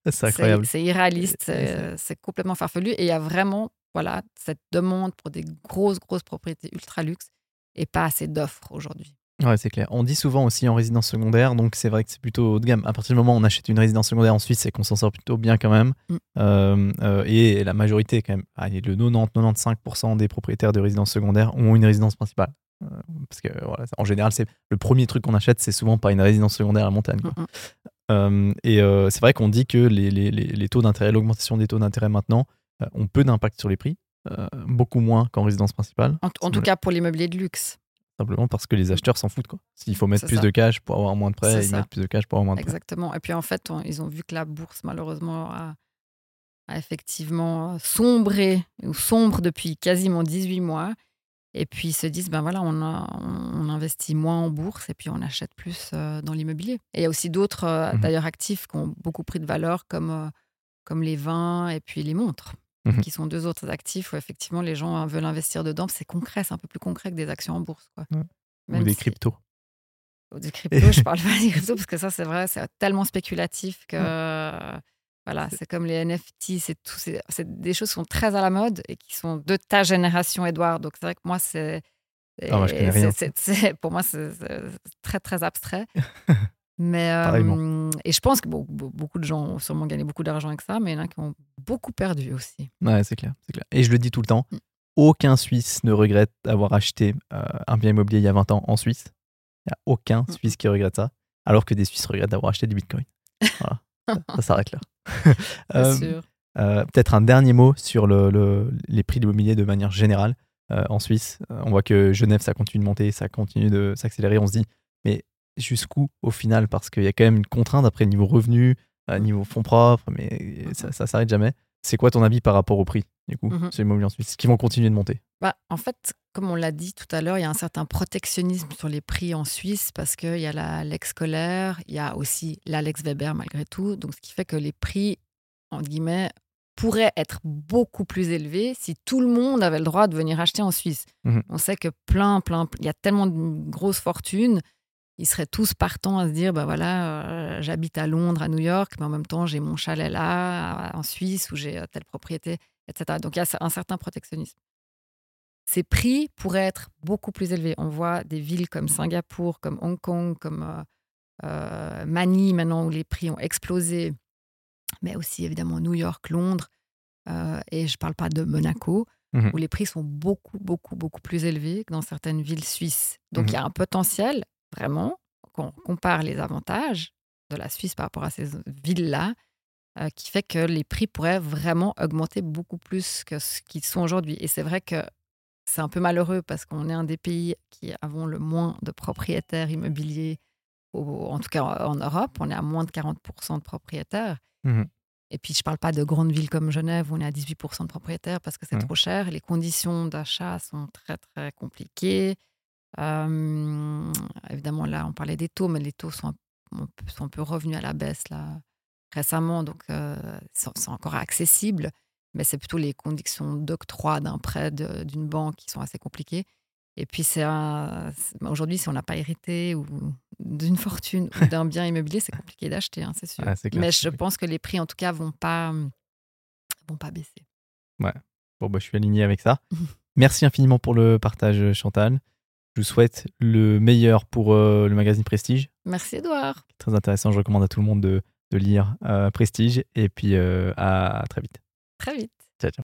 C'est incroyable. C'est irréaliste, c'est complètement farfelu. Et il y a vraiment voilà, cette demande pour des grosses, grosses propriétés ultra luxe et pas assez d'offres aujourd'hui. Ouais, c'est clair. On dit souvent aussi en résidence secondaire, donc c'est vrai que c'est plutôt haut de gamme. À partir du moment où on achète une résidence secondaire en Suisse, c'est qu'on s'en sort plutôt bien quand même. Mm. Euh, euh, et la majorité, quand même, allez, le 90-95% des propriétaires de résidences secondaires ont une résidence principale. Euh, parce que voilà, en général, c'est le premier truc qu'on achète, c'est souvent pas une résidence secondaire à montagne. quoi. Mm, mm. Euh, et euh, c'est vrai qu'on dit que les, les- les- les taux d'intérêt, l'augmentation des taux d'intérêt maintenant, ont peu d'impact sur les prix, beaucoup moins qu'en résidence principale, En, en tout cas, pour l'immobilier de luxe. simplement parce que les acheteurs s'en foutent. S'il faut mettre plus ça. de cash pour avoir moins de prêts, ils ça. mettent plus de cash pour avoir moins de prêts. Exactement. Et puis en fait, on- ils ont vu que la bourse, malheureusement, a, a effectivement sombré, ou sombre depuis quasiment 18 mois. Et puis ils se disent, ben voilà, on, a- on investit moins en bourse et puis on achète plus euh, dans l'immobilier. Et il y a aussi d'autres, euh, Mhm. d'ailleurs, actifs qui ont beaucoup pris de valeur, comme, euh, comme les vins et puis les montres, Mhm. qui sont deux autres actifs où effectivement les gens euh, veulent investir dedans. C'est concret, c'est un peu plus concret que des actions en bourse. Quoi. Ou des si- cryptos. ou des cryptos, je parle pas des cryptos parce que ça, c'est vrai, c'est tellement spéculatif que voilà, c'est comme les NFT, c'est tout, c'est des choses qui sont très à la mode et qui sont de ta génération, Edouard. Donc c'est vrai que moi, c'est Ah, pour moi, c'est très très abstrait. Mais euh, et je pense que bon, beaucoup de gens ont sûrement gagné beaucoup d'argent avec ça, mais il y en a qui ont beaucoup perdu aussi. Ouais, c'est clair, c'est clair. Et je le dis tout le temps, Mm. aucun Suisse ne regrette d'avoir acheté euh, un bien immobilier il y a 20 ans en Suisse. Il n'y a aucun Mm. Suisse qui regrette ça, alors que des Suisses regrettent d'avoir acheté du Bitcoin. Voilà, ça, ça s'arrête là. Euh. Euh, Peut-être un dernier mot sur le, le- les prix de l'immobilier de manière générale euh, en Suisse. On voit que Genève, ça continue de monter, ça continue de s'accélérer. On se dit, mais jusqu'où au final? Parce qu'il y a quand même une contrainte après niveau revenu, niveau fonds propres, mais ça, ça s'arrête jamais. C'est quoi ton avis par rapport au prix, du coup, sur l'immobilier en Suisse Qui vont continuer de monter? Bah, en fait, comme on l'a dit tout à l'heure, il y a un certain protectionnisme sur les prix en Suisse parce qu'il y a la Lex scolaire, il y a aussi l'Alex Weber malgré tout. Donc, ce qui fait que les prix, entre guillemets, pourraient être beaucoup plus élevés si tout le monde avait le droit de venir acheter en Suisse. Mhm. On sait que plein, plein, il y a tellement de grosses fortunes, ils seraient tous partants à se dire, bah voilà, euh, j'habite à Londres, à New York, mais en même temps, j'ai mon chalet là, en Suisse, où j'ai euh, telle propriété, etc. Donc, il y a un certain protectionnisme ces prix pourraient être beaucoup plus élevés. On voit des villes comme Singapour, comme Hong Kong, comme euh, euh, Manille maintenant où les prix ont explosé, mais aussi évidemment New York, Londres, et je ne parle pas de Monaco, Mhm. où les prix sont beaucoup, beaucoup, beaucoup plus élevés que dans certaines villes suisses. Donc Mhm. il y a un potentiel, vraiment, quand on compare les avantages de la Suisse par rapport à ces villes-là, euh, qui fait que les prix pourraient vraiment augmenter beaucoup plus que ce qu'ils sont aujourd'hui. Et c'est vrai que c'est un peu malheureux parce qu'on est un des pays qui avons le moins de propriétaires immobiliers, au- en tout cas en Europe. On est à moins de 40% de propriétaires. Mhm. Et puis, je ne parle pas de grandes villes comme Genève où on est à 18% de propriétaires parce que c'est Mhm. trop cher. Les conditions d'achat sont très, très compliquées. Euh, évidemment, là, on parlait des taux, mais les taux sont un, peu- sont un peu revenus à la baisse là, récemment. Donc, euh, c'est encore accessible mais c'est plutôt les conditions d'octroi d'un prêt d'une banque qui sont assez compliquées. Et puis, c'est c'est- aujourd'hui, si on n'a pas hérité ou d'une fortune ou d'un bien immobilier, c'est compliqué d'acheter, hein, c'est sûr. Ah, Mais je pense que les prix, en tout cas, vont pas, vont pas baisser. Bon, bah, je suis aligné avec ça. Merci infiniment pour le partage, Chantal. Je vous souhaite le meilleur pour euh, le magazine Prestige. Merci, Edouard. Très intéressant. Je recommande à tout le monde de, de lire euh, Prestige. Et puis, euh, à très vite. Très vite. Ciao, ciao.